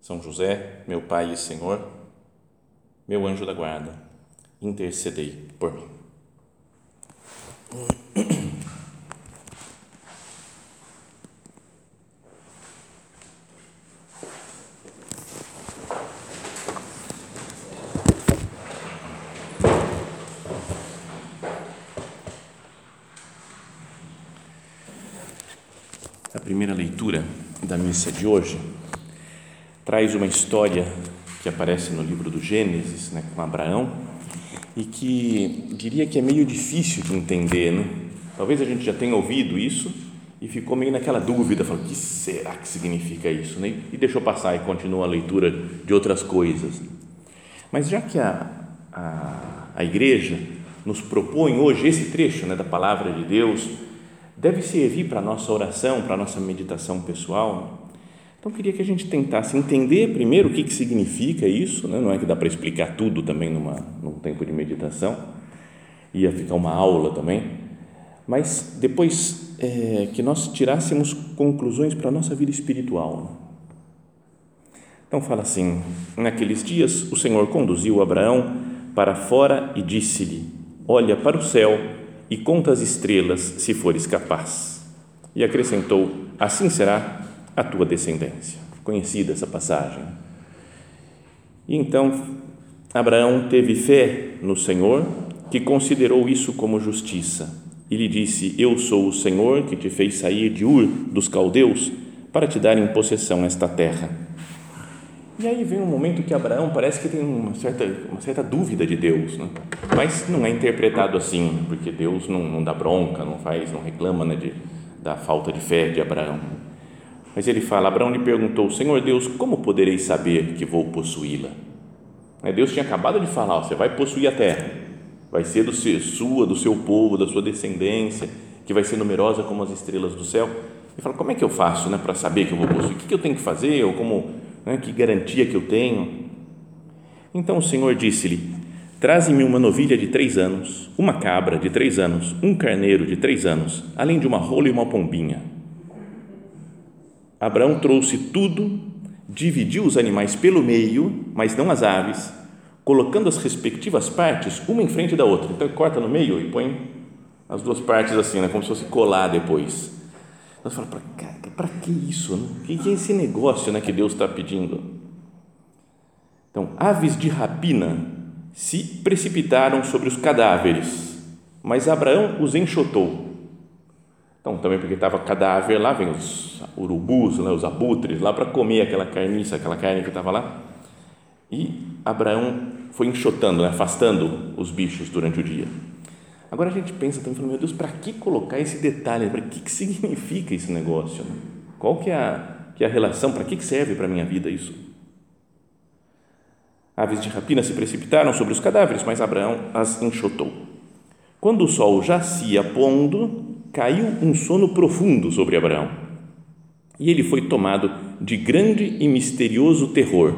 São José, meu Pai e Senhor, meu anjo da guarda, intercedei por mim. A primeira leitura da missa de hoje traz uma história que aparece no livro do Gênesis, né, com Abraão, e que diria que é meio difícil de entender, né? Talvez a gente já tenha ouvido isso e ficou meio naquela dúvida, falou, o que será que significa isso? Né? E deixou passar e continua a leitura de outras coisas. Mas já que a, a, a igreja nos propõe hoje esse trecho né, da palavra de Deus, deve servir para a nossa oração, para a nossa meditação pessoal. Então, queria que a gente tentasse entender primeiro o que, que significa isso, né? não é que dá para explicar tudo também numa, num tempo de meditação, ia ficar uma aula também, mas depois é, que nós tirássemos conclusões para a nossa vida espiritual. Então, fala assim: naqueles dias o Senhor conduziu Abraão para fora e disse-lhe: Olha para o céu e conta as estrelas, se fores capaz. E acrescentou: Assim será a tua descendência. Conhecida essa passagem. E então Abraão teve fé no Senhor, que considerou isso como justiça, e lhe disse: Eu sou o Senhor que te fez sair de Ur dos caldeus para te dar em possessão esta terra. E aí vem um momento que Abraão parece que tem uma certa, uma certa dúvida de Deus, né? mas não é interpretado assim, porque Deus não, não dá bronca, não faz, não reclama né, de, da falta de fé de Abraão. Mas ele fala: Abraão lhe perguntou, Senhor Deus, como poderei saber que vou possuí-la? Deus tinha acabado de falar: você vai possuir a terra, vai ser do seu, sua, do seu povo, da sua descendência, que vai ser numerosa como as estrelas do céu. Ele fala: como é que eu faço né, para saber que eu vou possuir? O que eu tenho que fazer? Ou como né? que garantia que eu tenho? Então o Senhor disse-lhe: Traze-me uma novilha de três anos, uma cabra de três anos, um carneiro de três anos, além de uma rola e uma pombinha. Abraão trouxe tudo, dividiu os animais pelo meio, mas não as aves, colocando as respectivas partes uma em frente da outra. Então corta no meio e põe as duas partes assim, né? como se fosse colar depois. Nós falamos, para que isso? Né? O que é esse negócio né, que Deus está pedindo? Então, aves de rapina se precipitaram sobre os cadáveres, mas Abraão os enxotou. Então, também porque estava cadáver lá, vem os urubus, né, os abutres lá para comer aquela carniça, aquela carne que estava lá. E Abraão foi enxotando, né, afastando os bichos durante o dia. Agora a gente pensa também, meu Deus, para que colocar esse detalhe? Para que, que significa esse negócio? Qual que é a, que é a relação? Para que, que serve para a minha vida isso? Aves de rapina se precipitaram sobre os cadáveres, mas Abraão as enxotou. Quando o sol já se ia pondo, caiu um sono profundo sobre Abraão. E ele foi tomado de grande e misterioso terror.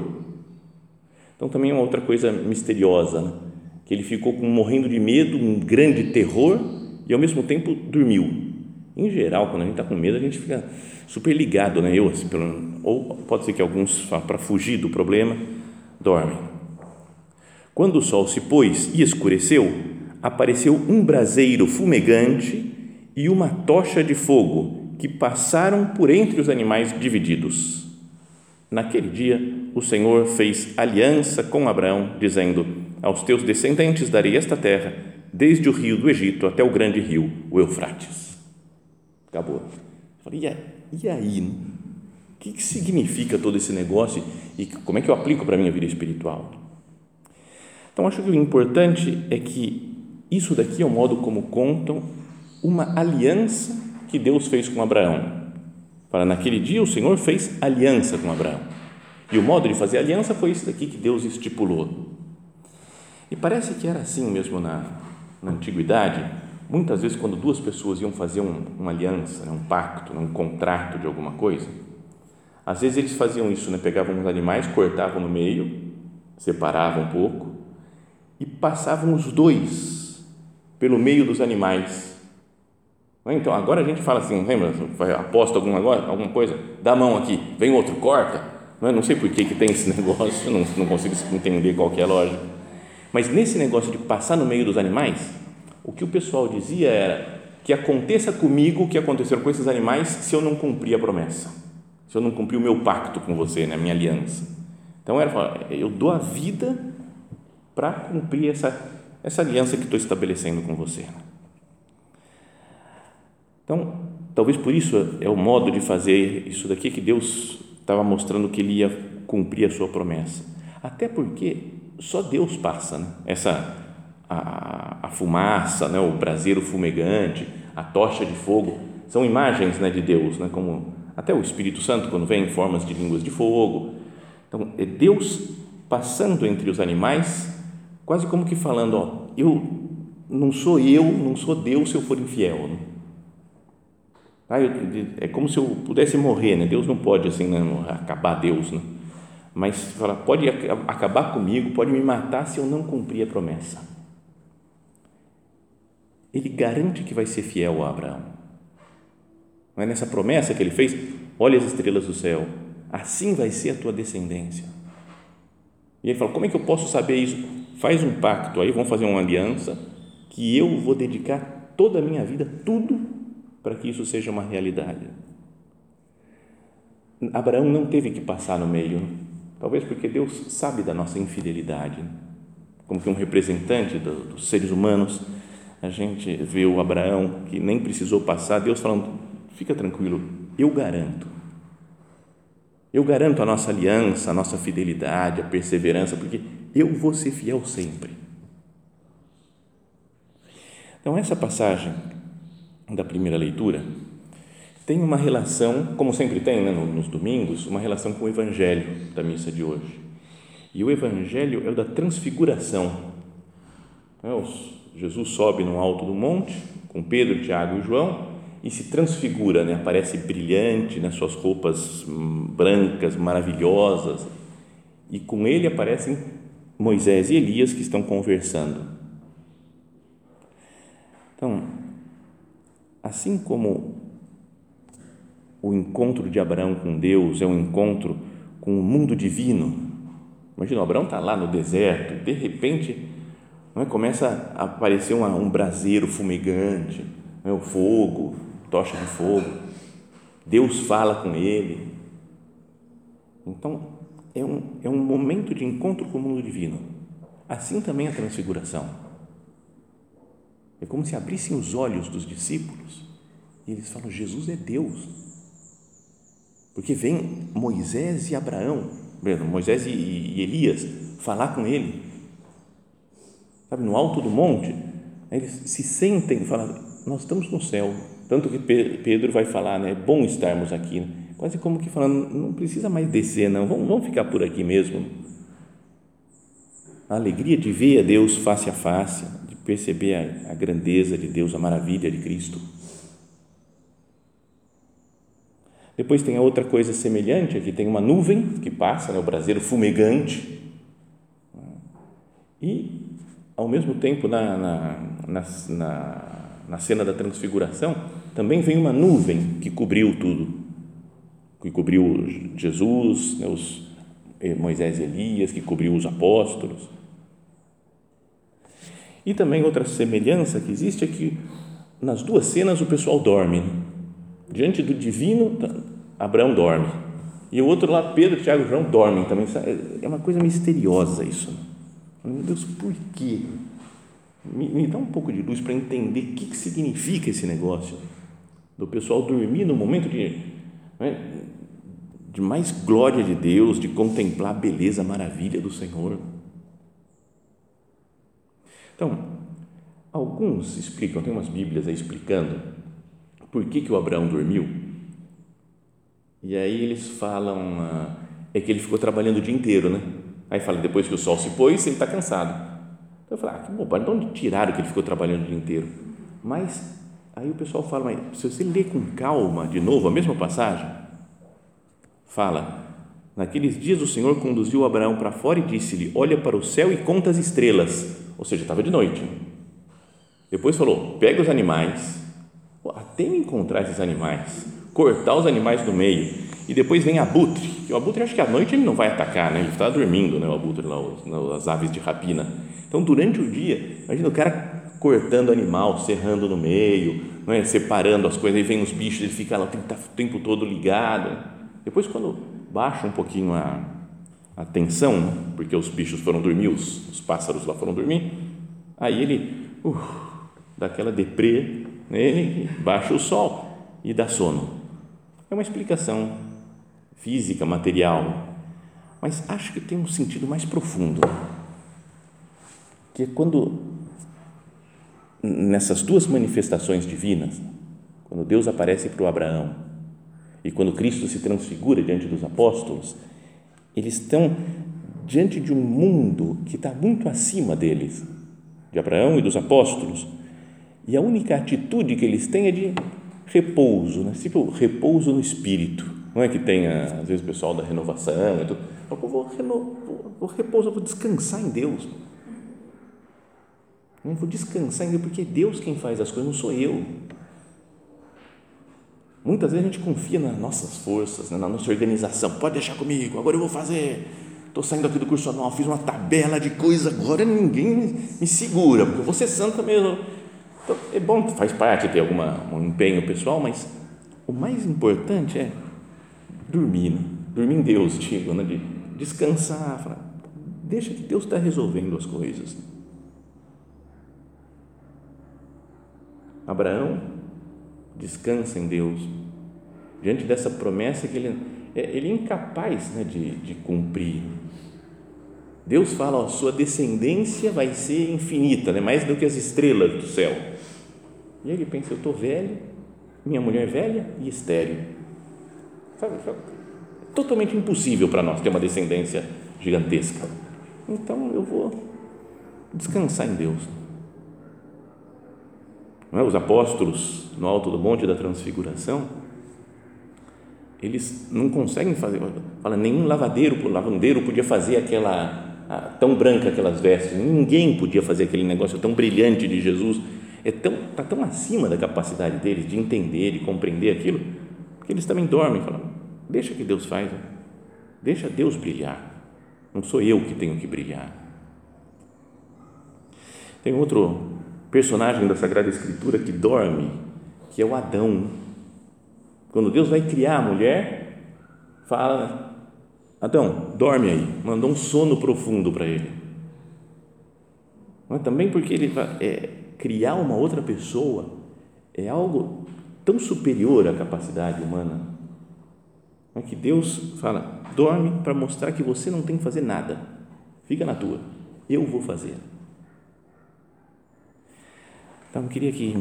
Então, também é uma outra coisa misteriosa, né? que ele ficou morrendo de medo, um grande terror e ao mesmo tempo dormiu. Em geral, quando a gente está com medo, a gente fica super ligado, né? Eu, assim, ou pode ser que alguns, para fugir do problema, dormem. Quando o sol se pôs e escureceu, apareceu um braseiro fumegante e uma tocha de fogo que passaram por entre os animais divididos. Naquele dia, o Senhor fez aliança com Abraão, dizendo: Aos teus descendentes darei esta terra, desde o rio do Egito até o grande rio, o Eufrates. Acabou. Falei, e aí? O que, que significa todo esse negócio e como é que eu aplico para a minha vida espiritual? Então, acho que o importante é que isso daqui é o modo como contam uma aliança que Deus fez com Abraão. Para naquele dia o Senhor fez aliança com Abraão. E o modo de fazer aliança foi isso daqui que Deus estipulou. E parece que era assim mesmo na, na antiguidade. Muitas vezes, quando duas pessoas iam fazer um, uma aliança, né, um pacto, né, um contrato de alguma coisa, às vezes eles faziam isso, né, pegavam os animais, cortavam no meio, separavam um pouco e passavam os dois pelo meio dos animais. Né, então, agora a gente fala assim, lembra? Aposta alguma, alguma coisa, dá a mão aqui, vem outro, corta. Não, é? não sei por que, que tem esse negócio, não, não consigo entender qual é a lógica. Mas nesse negócio de passar no meio dos animais, o que o pessoal dizia era que aconteça comigo o que aconteceu com esses animais se eu não cumprir a promessa, se eu não cumprir o meu pacto com você, né, a minha aliança. Então era eu dou a vida para cumprir essa essa aliança que estou estabelecendo com você. Então, talvez por isso é o modo de fazer isso daqui que Deus estava mostrando que ele ia cumprir a sua promessa. Até porque só Deus passa né? essa a, a fumaça, né? o braseiro fumegante, a tocha de fogo, são imagens né, de Deus, né? como até o Espírito Santo quando vem em formas de línguas de fogo. Então, é Deus passando entre os animais, quase como que falando, ó, eu não sou eu, não sou Deus se eu for infiel. Né? É como se eu pudesse morrer, né? Deus não pode assim né? acabar Deus, né? mas fala, pode acabar comigo, pode me matar se eu não cumprir a promessa. Ele garante que vai ser fiel a Abraão. Não é nessa promessa que ele fez? Olha as estrelas do céu, assim vai ser a tua descendência. E ele fala: Como é que eu posso saber isso? Faz um pacto aí, vamos fazer uma aliança, que eu vou dedicar toda a minha vida, tudo, para que isso seja uma realidade. Abraão não teve que passar no meio, talvez porque Deus sabe da nossa infidelidade, como que um representante dos seres humanos a gente vê o Abraão que nem precisou passar, Deus falando: fica tranquilo, eu garanto. Eu garanto a nossa aliança, a nossa fidelidade, a perseverança, porque eu vou ser fiel sempre. Então, essa passagem da primeira leitura tem uma relação, como sempre tem né, nos domingos, uma relação com o Evangelho da missa de hoje. E o Evangelho é o da transfiguração. É, Jesus sobe no alto do monte com Pedro, Tiago e João e se transfigura, né? aparece brilhante nas suas roupas hum, brancas, maravilhosas, e com ele aparecem Moisés e Elias que estão conversando. Então, assim como o encontro de Abraão com Deus é um encontro com o mundo divino, imagina, Abraão está lá no deserto, de repente é? começa a aparecer uma, um braseiro fumegante, é? o fogo, tocha de fogo. Deus fala com ele. Então, é um, é um momento de encontro com o mundo divino. Assim também a transfiguração. É como se abrissem os olhos dos discípulos e eles falam: Jesus é Deus. Porque vem Moisés e Abraão, Moisés e Elias, falar com ele sabe, no alto do monte, eles se sentem e falam, nós estamos no céu. Tanto que Pedro vai falar, né, é bom estarmos aqui. Quase como que falando, não precisa mais descer, não, vamos, vamos ficar por aqui mesmo. A alegria de ver a Deus face a face, perceber a, a grandeza de Deus, a maravilha de Cristo. Depois tem a outra coisa semelhante, aqui tem uma nuvem que passa, né, o braseiro fumegante, e ao mesmo tempo, na, na, na, na cena da transfiguração, também vem uma nuvem que cobriu tudo, que cobriu Jesus, né, os, eh, Moisés e Elias, que cobriu os apóstolos. E também outra semelhança que existe é que nas duas cenas o pessoal dorme. Diante do divino, Abraão dorme. E o outro lá, Pedro, Tiago e João dormem também. É uma coisa misteriosa isso. Meu Deus, por quê? Me, me dá um pouco de luz para entender o que, que significa esse negócio do pessoal dormir no momento de, né, de mais glória de Deus, de contemplar a beleza, a maravilha do Senhor. Então, alguns explicam, tem umas Bíblias aí explicando por que, que o Abraão dormiu. E aí eles falam, ah, é que ele ficou trabalhando o dia inteiro, né? Aí fala, depois que o sol se pôs, ele está cansado. Então eu falei, ah, que bobagem, de onde tiraram que ele ficou trabalhando o dia inteiro? Mas aí o pessoal fala, mas se você ler com calma de novo a mesma passagem, fala, naqueles dias o Senhor conduziu Abraão para fora e disse-lhe, olha para o céu e conta as estrelas, ou seja, estava de noite. Depois falou, pega os animais, até encontrar esses animais, cortar os animais do meio, e depois vem abutre, o abutre acho que à noite ele não vai atacar, né? ele está dormindo, né? o abutre lá, as aves de rapina. Então, durante o dia, imagina o cara cortando animal, serrando no meio, não é? separando as coisas, aí vem os bichos, ele fica lá o tempo todo ligado. Depois, quando baixa um pouquinho a, a tensão, porque os bichos foram dormir, os, os pássaros lá foram dormir, aí ele uh, dá aquela deprê nele, baixa o sol e dá sono. É uma explicação física, material, mas acho que tem um sentido mais profundo, que é quando nessas duas manifestações divinas, quando Deus aparece para o Abraão e quando Cristo se transfigura diante dos apóstolos, eles estão diante de um mundo que está muito acima deles, de Abraão e dos apóstolos, e a única atitude que eles têm é de repouso, né? tipo repouso no espírito não é que tenha, às vezes, o pessoal da renovação, e tudo. Eu vou, vou, vou repousar, vou descansar em Deus. Eu vou descansar em Deus, porque é Deus quem faz as coisas, não sou eu. Muitas vezes a gente confia nas nossas forças, né, na nossa organização. Pode deixar comigo, agora eu vou fazer. Estou saindo aqui do curso anual, fiz uma tabela de coisa, agora ninguém me segura, porque eu vou ser santa mesmo. Então, é bom, faz parte ter alguma, um empenho pessoal, mas o mais importante é dormir, né? dormir em Deus, digo, né? de descansar, falar, deixa que Deus está resolvendo as coisas. Abraão descansa em Deus, diante dessa promessa que ele, é, ele é incapaz né, de, de cumprir. Deus fala, ó, sua descendência vai ser infinita, né, mais do que as estrelas do céu. E ele pensa, eu estou velho, minha mulher velha e estéreo Sabe? Totalmente impossível para nós ter uma descendência gigantesca. Então eu vou descansar em Deus. É? Os apóstolos no alto do monte da transfiguração, eles não conseguem fazer, fala, nenhum lavadeiro, lavandeiro podia fazer aquela tão branca aquelas vestes, ninguém podia fazer aquele negócio tão brilhante de Jesus, é tão, está tão acima da capacidade deles de entender, de compreender aquilo, que eles também dormem, falam, deixa que Deus faz, deixa Deus brilhar, não sou eu que tenho que brilhar. Tem outro personagem da Sagrada Escritura que dorme, que é o Adão. Quando Deus vai criar a mulher, fala, Adão, dorme aí, mandou um sono profundo para ele. Mas também porque ele vai, é, criar uma outra pessoa é algo tão superior à capacidade humana. É que Deus fala: dorme para mostrar que você não tem que fazer nada, fica na tua, eu vou fazer. Então, eu queria que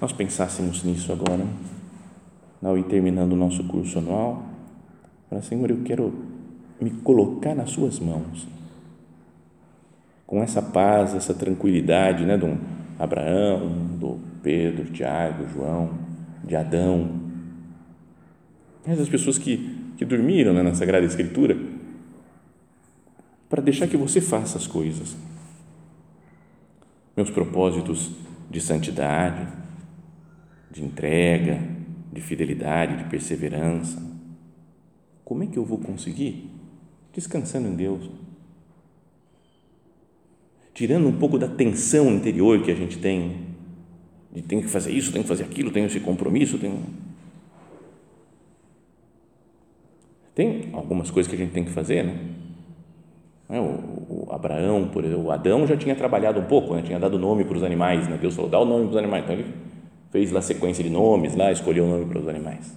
nós pensássemos nisso agora, ao ir terminando o nosso curso anual. Para Senhor, eu quero me colocar nas Suas mãos, com essa paz, essa tranquilidade, né, do Abraão, do Pedro, Tiago, João, de Adão, essas pessoas que, que dormiram né, na Sagrada Escritura, para deixar que você faça as coisas. Meus propósitos de santidade, de entrega, de fidelidade, de perseverança. Como é que eu vou conseguir? Descansando em Deus. Tirando um pouco da tensão interior que a gente tem de tem que fazer isso, tem que fazer aquilo, tenho esse compromisso. Tem algumas coisas que a gente tem que fazer, né? É, o, o Abraão, por exemplo, o Adão já tinha trabalhado um pouco, né? tinha dado nome para os animais, né? Deus falou, dá o nome para os animais. Então ele fez lá sequência de nomes, lá escolheu o nome para os animais.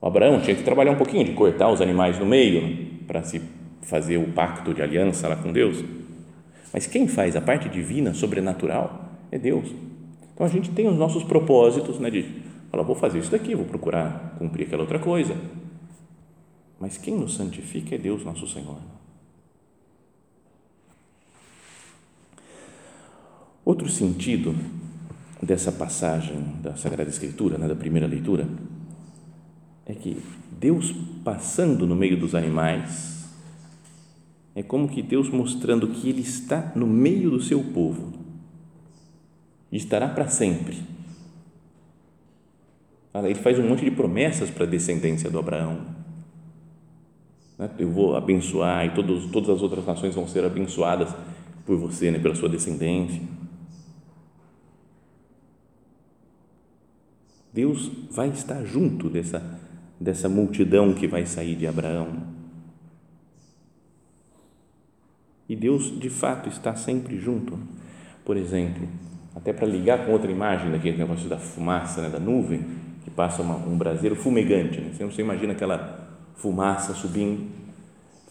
O Abraão tinha que trabalhar um pouquinho, de cortar os animais no meio, né? para se fazer o pacto de aliança lá com Deus. Mas quem faz a parte divina, sobrenatural, é Deus. Então a gente tem os nossos propósitos, né, de falar, vou fazer isso daqui, vou procurar cumprir aquela outra coisa. mas quem nos santifica é Deus, nosso Senhor. Outro sentido dessa passagem da Sagrada Escritura, né, da primeira leitura, é que Deus passando no meio dos animais é como que Deus mostrando que Ele está no meio do seu povo e estará para sempre. Ele faz um monte de promessas para a descendência do Abraão. Né, eu vou abençoar e todos, todas as outras nações vão ser abençoadas por você, né, pela sua descendência Deus vai estar junto dessa, dessa multidão que vai sair de Abraão. E Deus, de fato, está sempre junto. Por exemplo, até para ligar com outra imagem daquele negócio da fumaça, né, da nuvem, que passa uma, um braseiro fumegante. Né? Você imagina aquela fumaça subindo.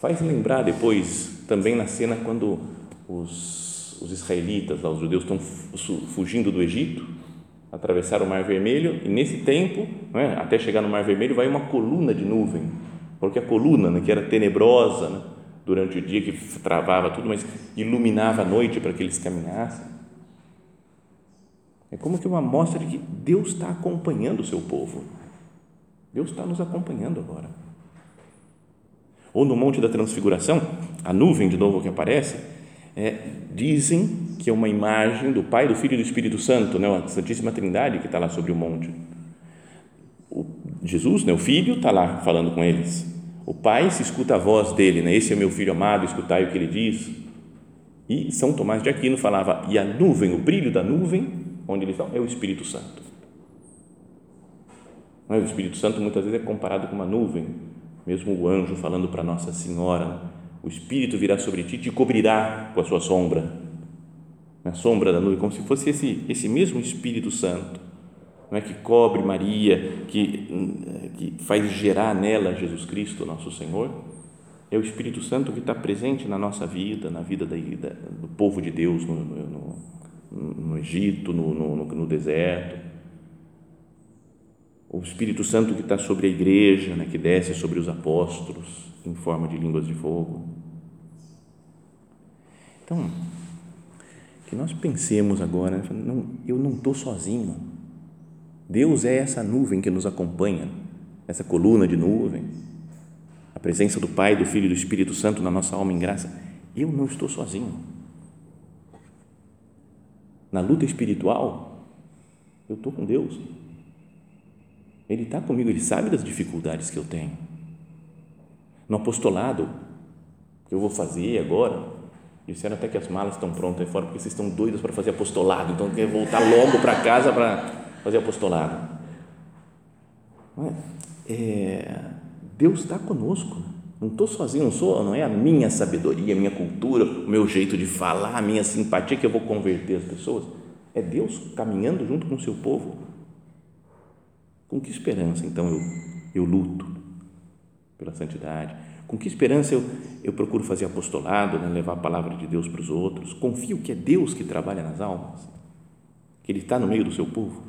Faz lembrar depois, também na cena, quando os, os israelitas, os judeus, estão fugindo do Egito atravessar o Mar Vermelho e nesse tempo, né, até chegar no Mar Vermelho, vai uma coluna de nuvem, porque a coluna, né, que era tenebrosa né, durante o dia, que travava tudo, mas iluminava a noite para que eles caminhassem. É como que uma mostra de que Deus está acompanhando o seu povo. Deus está nos acompanhando agora. Ou no Monte da Transfiguração, a nuvem de novo que aparece, é, dizem que é uma imagem do Pai, do Filho e do Espírito Santo, né, a Santíssima Trindade que está lá sobre o monte. O Jesus, né, o Filho, está lá falando com eles. O Pai se escuta a voz dele, né, esse é meu Filho amado, escutai o que ele diz. E São Tomás de Aquino falava, e a nuvem, o brilho da nuvem, onde eles estão, é o Espírito Santo. O Espírito Santo muitas vezes é comparado com uma nuvem, mesmo o anjo falando para Nossa Senhora, o Espírito virá sobre ti te cobrirá com a sua sombra, na sombra da nuvem, como se fosse esse, esse mesmo Espírito Santo, não é que cobre Maria, que, que faz gerar nela Jesus Cristo, nosso Senhor, é o Espírito Santo que está presente na nossa vida, na vida da, da, do povo de Deus no, no, no Egito, no, no, no, deserto. O Espírito Santo que está sobre a igreja, né, que desce sobre os apóstolos em forma de línguas de fogo. Então, que nós pensemos agora, não, eu não estou sozinho. Deus é essa nuvem que nos acompanha, essa coluna de nuvem, a presença do Pai, do Filho e do Espírito Santo na nossa alma em graça. Eu não estou sozinho. Na luta espiritual, eu estou com Deus. Ele está comigo, ele sabe das dificuldades que eu tenho. No apostolado que eu vou fazer agora, Disseram até que as malas estão prontas aí fora porque vocês estão doidos para fazer apostolado, então quer voltar logo para casa para fazer apostolado. É, Deus está conosco, não estou sozinho, não sou, não é a minha sabedoria, a minha cultura, o meu jeito de falar, a minha simpatia que eu vou converter as pessoas. É Deus caminhando junto com o seu povo. Com que esperança então eu, eu luto pela santidade? Com que esperança eu, eu procuro fazer apostolado, né? levar a palavra de Deus para os outros? Confio que é Deus que trabalha nas almas, que Ele está no meio do seu povo.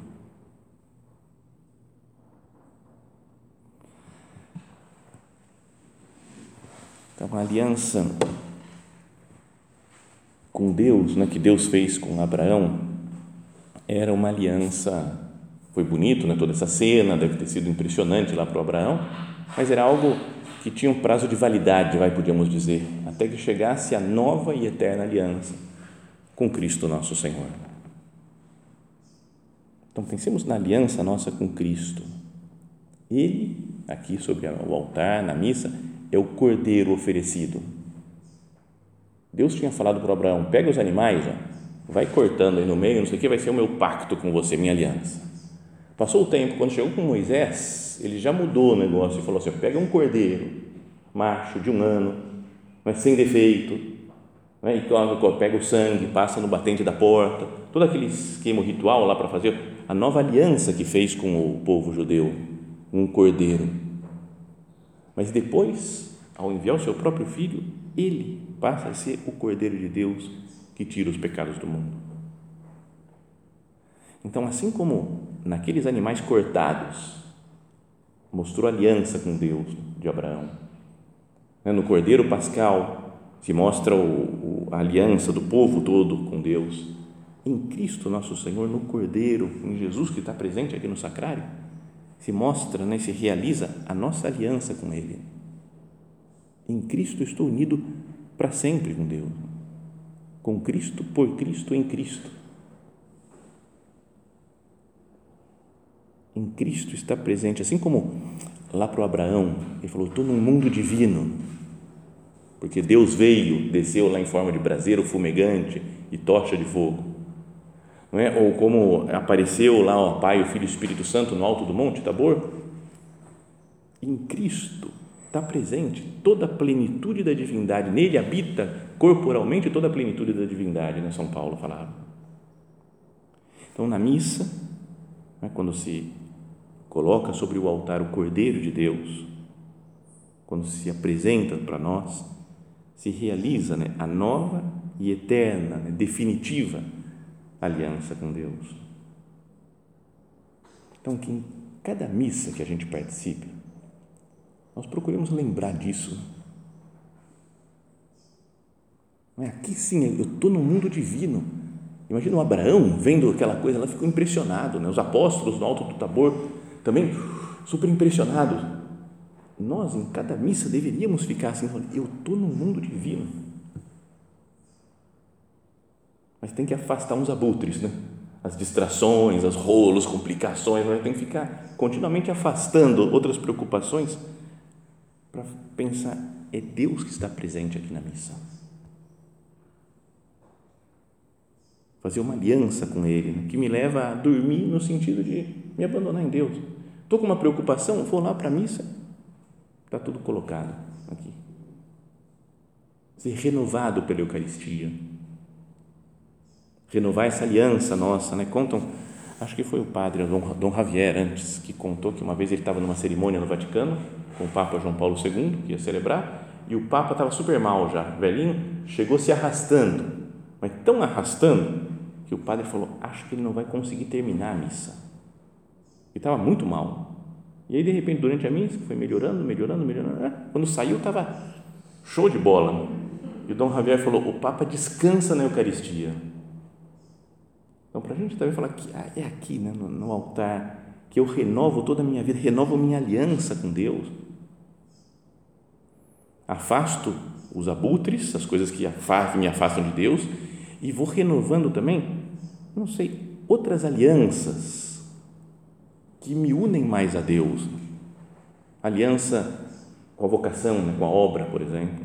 Então, a aliança com Deus, né, que Deus fez com Abraão, era uma aliança. Foi bonito, né, toda essa cena, deve ter sido impressionante lá para o Abraão, mas era algo que tinha um prazo de validade, vai podíamos dizer, até que chegasse a nova e eterna aliança com Cristo nosso Senhor. Então pensemos na aliança nossa com Cristo. Ele, aqui sobre o altar, na missa, é o cordeiro oferecido. Deus tinha falado para Abraão: pega os animais, ó, vai cortando aí no meio, não sei o que, vai ser o meu pacto com você, minha aliança. Passou o tempo, quando chegou com Moisés, ele já mudou o negócio e falou assim: pega um cordeiro, macho, de um ano, mas sem defeito, né? e pega o sangue, passa no batente da porta, todo aquele esquema ritual lá para fazer a nova aliança que fez com o povo judeu, um cordeiro. Mas depois, ao enviar o seu próprio filho, ele passa a ser o cordeiro de Deus que tira os pecados do mundo. Então, assim como naqueles animais cortados, mostrou aliança com Deus de Abraão. Né? No Cordeiro Pascal se mostra a aliança do povo todo com Deus. Em Cristo nosso Senhor, no Cordeiro, em Jesus que está presente aqui no sacrário, se mostra, né, se realiza a nossa aliança com Ele. Em Cristo estou unido para sempre com Deus. Com Cristo, por Cristo, em Cristo. Em Cristo está presente, assim como lá para o Abraão, ele falou: estou num mundo divino, porque Deus veio, desceu lá em forma de braseiro fumegante e tocha de fogo. Não é? Ou como apareceu lá o Pai, o Filho e o Espírito Santo no alto do monte Tabor. Em Cristo está presente toda a plenitude da divindade, nele habita corporalmente toda a plenitude da divindade, né? São Paulo falava. Então, na missa, né, quando se coloca sobre o altar o Cordeiro de Deus, quando se apresenta para nós, se realiza né, a nova e eterna, né, definitiva aliança com Deus. Então, que em cada missa que a gente participe, nós procuremos lembrar disso. Não é? Aqui sim, eu estou no mundo divino. Imagina o Abraão vendo aquela coisa, ela ficou impressionado. Né? Os apóstolos no alto do Tabor também super impressionados. Nós, em cada missa, deveríamos ficar assim, eu estou no mundo divino. Mas tem que afastar uns abutres, né? as distrações, os rolos, complicações, né? tem que ficar continuamente afastando outras preocupações para pensar, é Deus que está presente aqui na missa. Fazer uma aliança com Ele, né? que me leva a dormir no sentido de me abandonar em Deus. Estou com uma preocupação, vou lá para a missa, está tudo colocado aqui. Ser renovado pela Eucaristia. Renovar essa aliança nossa, né? Contam, acho que foi o padre Dom, Javier antes, que contou que uma vez ele estava numa cerimônia no Vaticano com o Papa João Paulo II, que ia celebrar, e o Papa estava super mal já, velhinho, chegou se arrastando, mas tão arrastando que o padre falou: Acho que ele não vai conseguir terminar a missa e estava muito mal. E aí, de repente, durante a missa, foi melhorando, melhorando, melhorando. Né? Quando saiu, estava show de bola. E o Dom Javier falou: o Papa descansa na Eucaristia. Então, para a gente também falar que ah, é aqui, né, no, no, altar, que eu renovo toda a minha vida, renovo minha aliança com Deus. Afasto os abutres, as coisas que, me afastam de Deus, e vou renovando também, não sei, outras alianças que me unem mais a Deus. Aliança com a vocação, né, com a obra, por exemplo.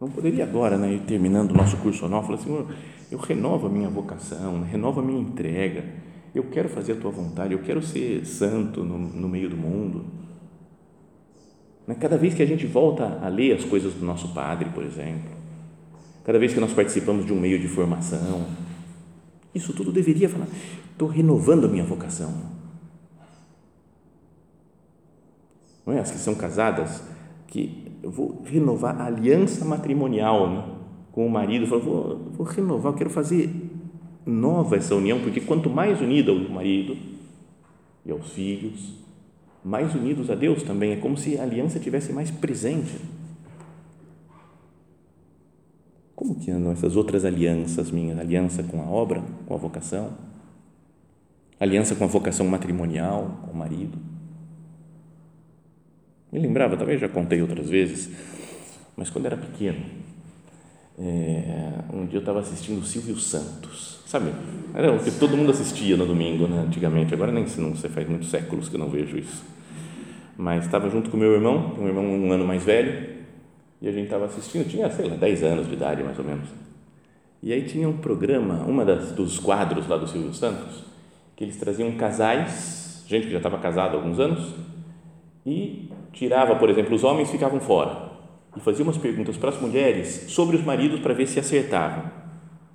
Não poderia agora, né, terminando o nosso curso anual, falar assim, eu renovo a minha vocação, né, renovo a minha entrega, eu quero fazer a tua vontade, eu quero ser santo no, no meio do mundo. Né, cada vez que a gente volta a ler as coisas do nosso padre, por exemplo, cada vez que nós participamos de um meio de formação, isso tudo deveria falar, estou renovando a minha vocação. Não é? As que são casadas, que eu vou renovar a aliança matrimonial né? com o marido, eu vou, vou renovar, eu quero fazer nova essa união, porque quanto mais unido ao marido e aos filhos, mais unidos a Deus também, é como se a aliança tivesse mais presente. Como que andam essas outras alianças minhas? Aliança com a obra, com a vocação? Aliança com a vocação matrimonial, com o marido? Me lembrava, talvez já contei outras vezes, mas quando era pequeno, é, um dia eu estava assistindo o Silvio Santos, sabe? Era o que todo mundo assistia no domingo, né, antigamente. Agora nem não sei, faz muitos séculos que eu não vejo isso. Mas estava junto com meu irmão, um irmão um ano mais velho, e a gente estava assistindo, tinha, sei lá, 10 anos de idade mais ou menos. E aí tinha um programa, uma das, dos quadros lá do Silvio Santos, que eles traziam casais, gente que já estava casada há alguns anos, e tirava, por exemplo, os homens ficavam fora e fazia umas perguntas para as mulheres sobre os maridos para ver se acertavam.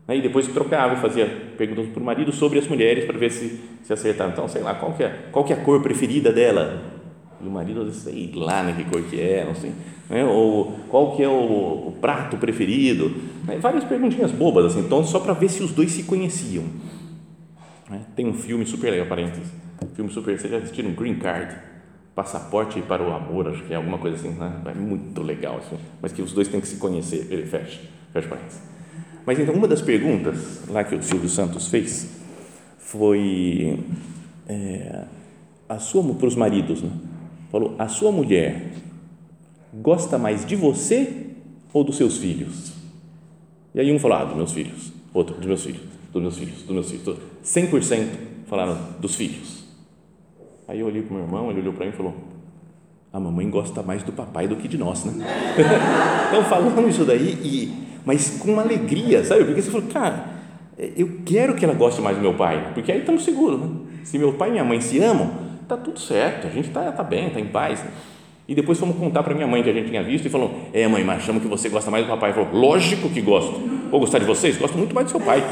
Aí depois trocava e fazia perguntas para o marido sobre as mulheres para ver se, se acertavam. Então, sei lá, qual que, é, qual que é a cor preferida dela? E o marido, sei lá né, que cor que é, não sei né? ou qual que é o, o prato preferido, né? várias perguntinhas bobas, assim, então, só para ver se os dois se conheciam. Né? Tem um filme super legal, parênteses, filme super, vocês já assistiram Green Card? passaporte para o amor, acho que é alguma coisa assim, né? é muito legal, assim, mas que os dois têm que se conhecer, ele fecha, fecha parênteses. Mas então, uma das perguntas lá que o Silvio Santos fez foi é, a sua, para os maridos, né? Falou, a sua mulher gosta mais de você ou dos seus filhos? E aí um falou, ah, dos meus filhos, outro, dos meus filhos, dos meus filhos, dos meus filhos, 100% falaram dos filhos. Aí eu olhei para o meu irmão, ele olhou para mim e falou, a mamãe gosta mais do papai do que de nós, né? então falando isso daí, e, mas com uma alegria, sabe? Porque você falou, cara, eu quero que ela goste mais do meu pai, porque aí estamos seguros, né? Se meu pai e minha mãe se amam, tá tudo certo, a gente tá, tá bem, tá em paz. Né? E depois fomos contar para minha mãe que a gente tinha visto e falou: É, mãe, mas chama que você gosta mais do papai. Falou: Lógico que gosto. Vou gostar de vocês? Gosto muito mais do seu pai.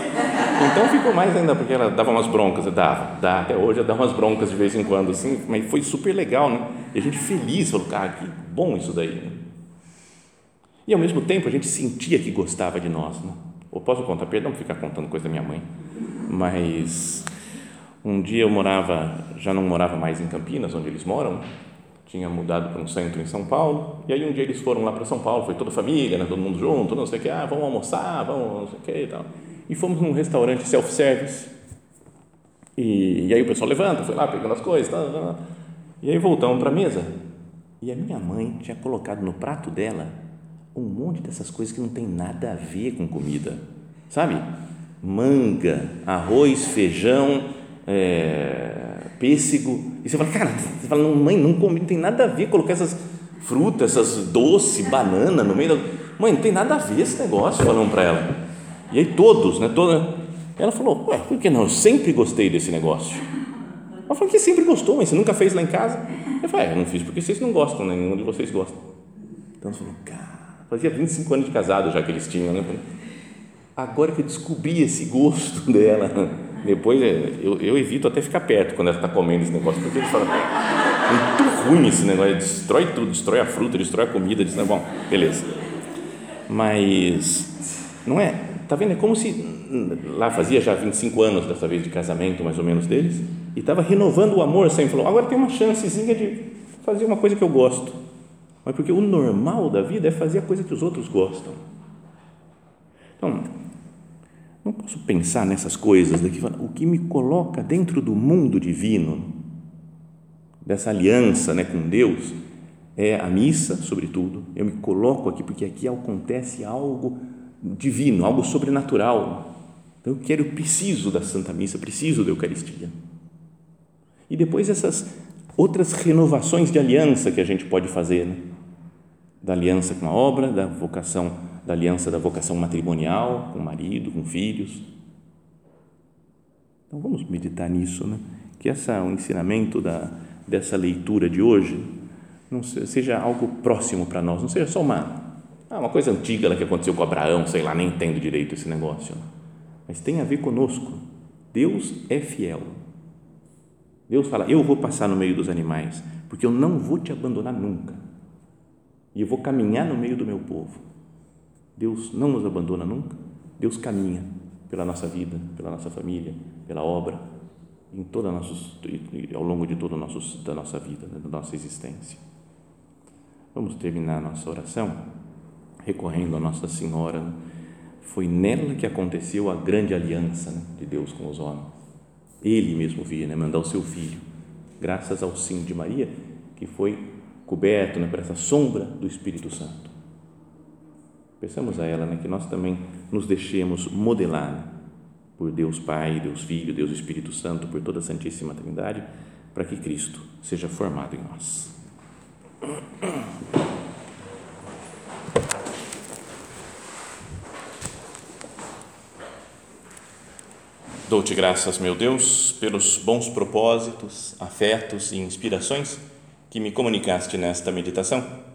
Então ficou mais ainda, porque ela dava umas broncas, dava, dá, até hoje ela dá umas broncas de vez em quando, assim, mas foi super legal, né? E a gente feliz, falou: Cara, que bom isso daí. Né? E ao mesmo tempo a gente sentia que gostava de nós, né? Eu posso contar, perdão por ficar contando coisa da minha mãe, mas um dia eu morava, já não morava mais em Campinas, onde eles moram, tinha mudado para um centro em São Paulo, e aí um dia eles foram lá para São Paulo, foi toda a família, né, todo mundo junto, não sei o que, ah, vamos almoçar, vamos, não sei o que e tal. E fomos num restaurante self-service, e, e, aí o pessoal levanta, foi lá pegando as coisas, tá, tá, tá. e aí voltamos para a mesa, e a minha mãe tinha colocado no prato dela um monte dessas coisas que não tem nada a ver com comida, sabe? Manga, arroz, feijão, é, pêssego. E você fala, cara, você fala, mãe, não come, não tem nada a ver colocar essas frutas, essas doces, banana no meio da. Mãe, não tem nada a ver esse negócio, falando para ela. E aí todos, né? Toda, ela falou, ué, por que não? Eu sempre gostei desse negócio. Ela falou que sempre gostou, mas você nunca fez lá em casa? Eu falei, é, eu não fiz porque vocês não gostam, né? nenhum de vocês gosta. Então ela falou, cara, fazia 25 anos de casado já que eles tinham, né? Agora que eu descobri esse gosto dela, depois é, eu, eu evito até ficar perto quando ela está comendo esse negócio, porque ele fala, muito ruim esse negócio, destrói tudo, destrói a fruta, destrói a comida, diz, bom, beleza. Mas, não é, tá vendo? É como se lá fazia já 25 anos dessa vez de casamento, mais ou menos deles, e estava renovando o amor, sempre falou, agora tem uma chancezinha de fazer uma coisa que eu gosto. Mas porque o normal da vida é fazer a coisa que os outros gostam. Então, não posso pensar nessas coisas daqui. O que me coloca dentro do mundo divino, dessa aliança né, com Deus, é a missa, sobretudo. Eu me coloco aqui porque aqui acontece algo divino, algo sobrenatural. Então eu quero, preciso da Santa Missa, preciso da Eucaristia. E depois essas outras renovações de aliança que a gente pode fazer, né? da aliança com a obra, da vocação da aliança da vocação matrimonial com o marido, com filhos. Então vamos meditar nisso, né? Que essa o ensinamento da dessa leitura de hoje não seja algo próximo para nós, não seja só uma ah, uma coisa antiga lá que aconteceu com Abraão, sei lá, nem entendo direito esse negócio, mas tem a ver conosco. Deus é fiel. Deus fala: Eu vou passar no meio dos animais, porque eu não vou te abandonar nunca. E eu vou caminhar no meio do meu povo. Deus não nos abandona nunca. Deus caminha pela nossa vida, pela nossa família, pela obra, em toda nossos, ao longo de toda nosso, da nossa vida, da nossa existência. Vamos terminar a nossa oração recorrendo a Nossa Senhora. Foi nela que aconteceu a grande aliança né, de Deus com os homens. Ele mesmo via, né, mandar o seu filho, graças ao sim de Maria, que foi coberto né, por essa sombra do Espírito Santo. Peçamos a ela né, que nós também nos deixemos modelar por Deus Pai, Deus Filho, Deus Espírito Santo, por toda a Santíssima Trindade, para que Cristo seja formado em nós. Dou-te graças, meu Deus, pelos bons propósitos, afetos e inspirações que me comunicaste nesta meditação